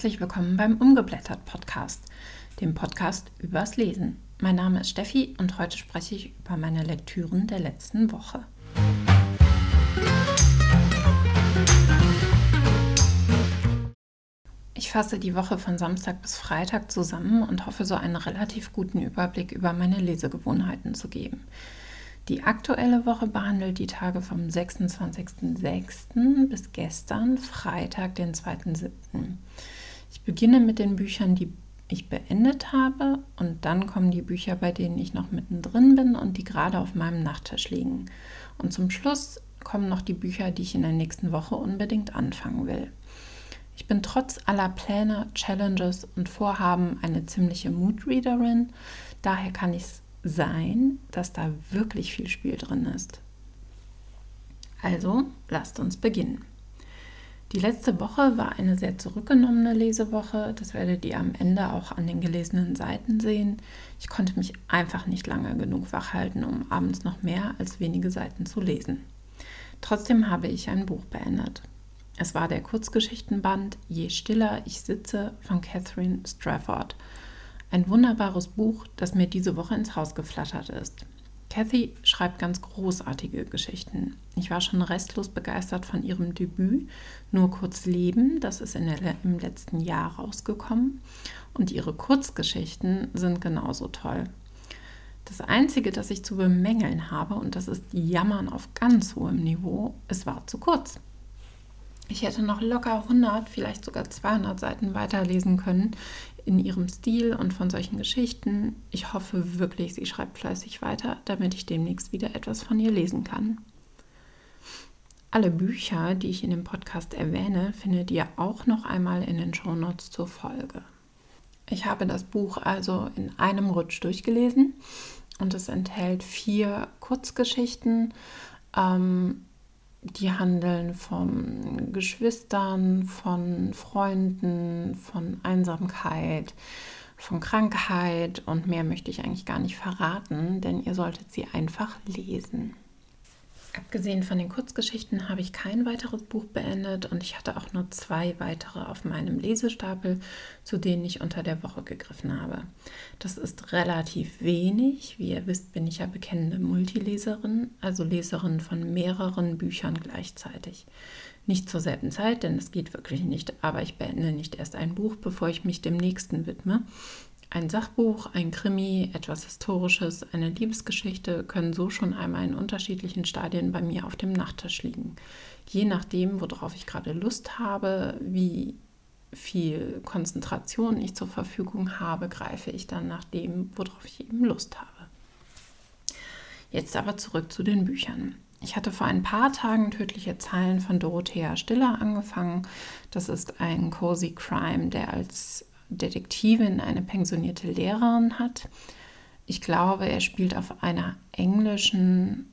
herzlich willkommen beim Umgeblättert Podcast, dem Podcast übers Lesen. Mein Name ist Steffi und heute spreche ich über meine Lektüren der letzten Woche. Ich fasse die Woche von Samstag bis Freitag zusammen und hoffe, so einen relativ guten Überblick über meine Lesegewohnheiten zu geben. Die aktuelle Woche behandelt die Tage vom 26.06. bis gestern, Freitag, den 2.07. Ich beginne mit den Büchern, die ich beendet habe und dann kommen die Bücher, bei denen ich noch mittendrin bin und die gerade auf meinem Nachttisch liegen. Und zum Schluss kommen noch die Bücher, die ich in der nächsten Woche unbedingt anfangen will. Ich bin trotz aller Pläne, Challenges und Vorhaben eine ziemliche Moodreaderin. Daher kann es sein, dass da wirklich viel Spiel drin ist. Also, lasst uns beginnen. Die letzte Woche war eine sehr zurückgenommene Lesewoche. Das werdet ihr am Ende auch an den gelesenen Seiten sehen. Ich konnte mich einfach nicht lange genug wachhalten, um abends noch mehr als wenige Seiten zu lesen. Trotzdem habe ich ein Buch beendet. Es war der Kurzgeschichtenband Je stiller ich sitze von Catherine Strafford ein wunderbares Buch, das mir diese Woche ins Haus geflattert ist. Cathy schreibt ganz großartige Geschichten. Ich war schon restlos begeistert von ihrem Debüt Nur kurz Leben, das ist der, im letzten Jahr rausgekommen. Und ihre Kurzgeschichten sind genauso toll. Das Einzige, das ich zu bemängeln habe, und das ist Jammern auf ganz hohem Niveau, es war zu kurz. Ich hätte noch locker 100, vielleicht sogar 200 Seiten weiterlesen können in ihrem Stil und von solchen Geschichten. Ich hoffe wirklich, sie schreibt fleißig weiter, damit ich demnächst wieder etwas von ihr lesen kann. Alle Bücher, die ich in dem Podcast erwähne, findet ihr auch noch einmal in den Shownotes zur Folge. Ich habe das Buch also in einem Rutsch durchgelesen und es enthält vier Kurzgeschichten. Ähm, die handeln von Geschwistern, von Freunden, von Einsamkeit, von Krankheit und mehr möchte ich eigentlich gar nicht verraten, denn ihr solltet sie einfach lesen. Abgesehen von den Kurzgeschichten habe ich kein weiteres Buch beendet und ich hatte auch nur zwei weitere auf meinem Lesestapel, zu denen ich unter der Woche gegriffen habe. Das ist relativ wenig. Wie ihr wisst, bin ich ja bekennende Multileserin, also Leserin von mehreren Büchern gleichzeitig. Nicht zur selben Zeit, denn es geht wirklich nicht, aber ich beende nicht erst ein Buch, bevor ich mich dem nächsten widme. Ein Sachbuch, ein Krimi, etwas Historisches, eine Liebesgeschichte können so schon einmal in unterschiedlichen Stadien bei mir auf dem Nachttisch liegen. Je nachdem, worauf ich gerade Lust habe, wie viel Konzentration ich zur Verfügung habe, greife ich dann nach dem, worauf ich eben Lust habe. Jetzt aber zurück zu den Büchern. Ich hatte vor ein paar Tagen Tödliche Zeilen von Dorothea Stiller angefangen. Das ist ein Cozy Crime, der als Detektivin eine pensionierte Lehrerin hat. Ich glaube, er spielt auf einer englischen,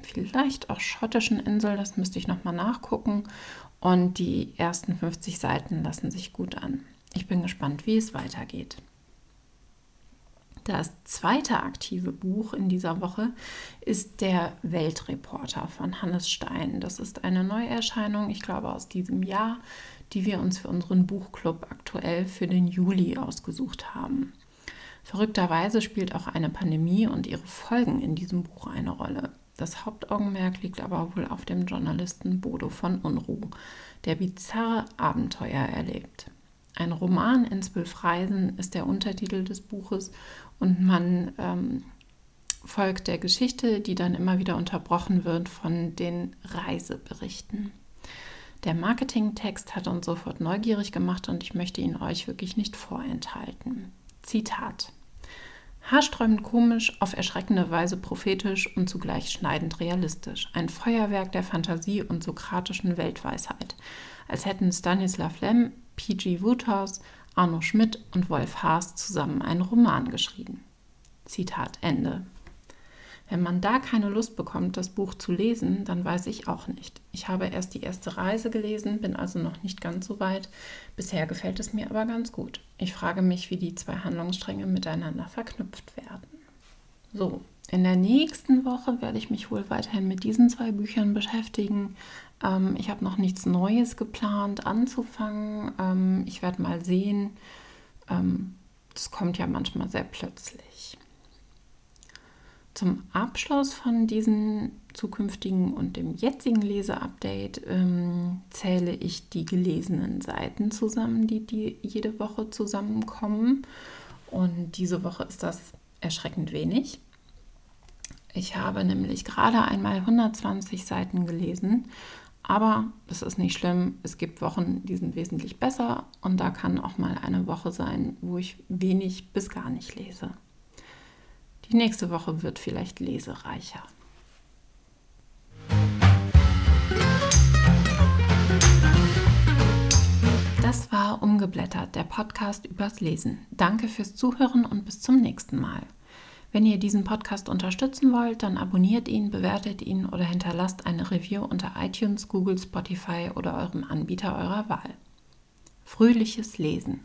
vielleicht auch schottischen Insel, das müsste ich nochmal nachgucken. Und die ersten 50 Seiten lassen sich gut an. Ich bin gespannt, wie es weitergeht. Das zweite aktive Buch in dieser Woche ist Der Weltreporter von Hannes Stein. Das ist eine Neuerscheinung, ich glaube aus diesem Jahr, die wir uns für unseren Buchclub aktuell für den Juli ausgesucht haben. Verrückterweise spielt auch eine Pandemie und ihre Folgen in diesem Buch eine Rolle. Das Hauptaugenmerk liegt aber wohl auf dem Journalisten Bodo von Unruh, der bizarre Abenteuer erlebt. Ein Roman in zwölf Reisen ist der Untertitel des Buches und man ähm, folgt der Geschichte, die dann immer wieder unterbrochen wird von den Reiseberichten. Der Marketingtext hat uns sofort neugierig gemacht und ich möchte ihn euch wirklich nicht vorenthalten. Zitat. Haarsträubend komisch, auf erschreckende Weise prophetisch und zugleich schneidend realistisch. Ein Feuerwerk der Fantasie und sokratischen Weltweisheit. Als hätten Stanislav Lem, P.G. Woodhouse, Arno Schmidt und Wolf Haas zusammen einen Roman geschrieben. Zitat Ende. Wenn man da keine Lust bekommt, das Buch zu lesen, dann weiß ich auch nicht. Ich habe erst die erste Reise gelesen, bin also noch nicht ganz so weit. Bisher gefällt es mir aber ganz gut. Ich frage mich, wie die zwei Handlungsstränge miteinander verknüpft werden. So, in der nächsten Woche werde ich mich wohl weiterhin mit diesen zwei Büchern beschäftigen. Ähm, ich habe noch nichts Neues geplant anzufangen. Ähm, ich werde mal sehen. Ähm, das kommt ja manchmal sehr plötzlich. Zum Abschluss von diesen zukünftigen und dem jetzigen Leseupdate ähm, zähle ich die gelesenen Seiten zusammen, die, die jede Woche zusammenkommen. Und diese Woche ist das erschreckend wenig. Ich habe nämlich gerade einmal 120 Seiten gelesen, aber das ist nicht schlimm. Es gibt Wochen, die sind wesentlich besser und da kann auch mal eine Woche sein, wo ich wenig bis gar nicht lese. Die nächste Woche wird vielleicht lesereicher. Das war Umgeblättert, der Podcast übers Lesen. Danke fürs Zuhören und bis zum nächsten Mal. Wenn ihr diesen Podcast unterstützen wollt, dann abonniert ihn, bewertet ihn oder hinterlasst eine Review unter iTunes, Google, Spotify oder eurem Anbieter eurer Wahl. Fröhliches Lesen.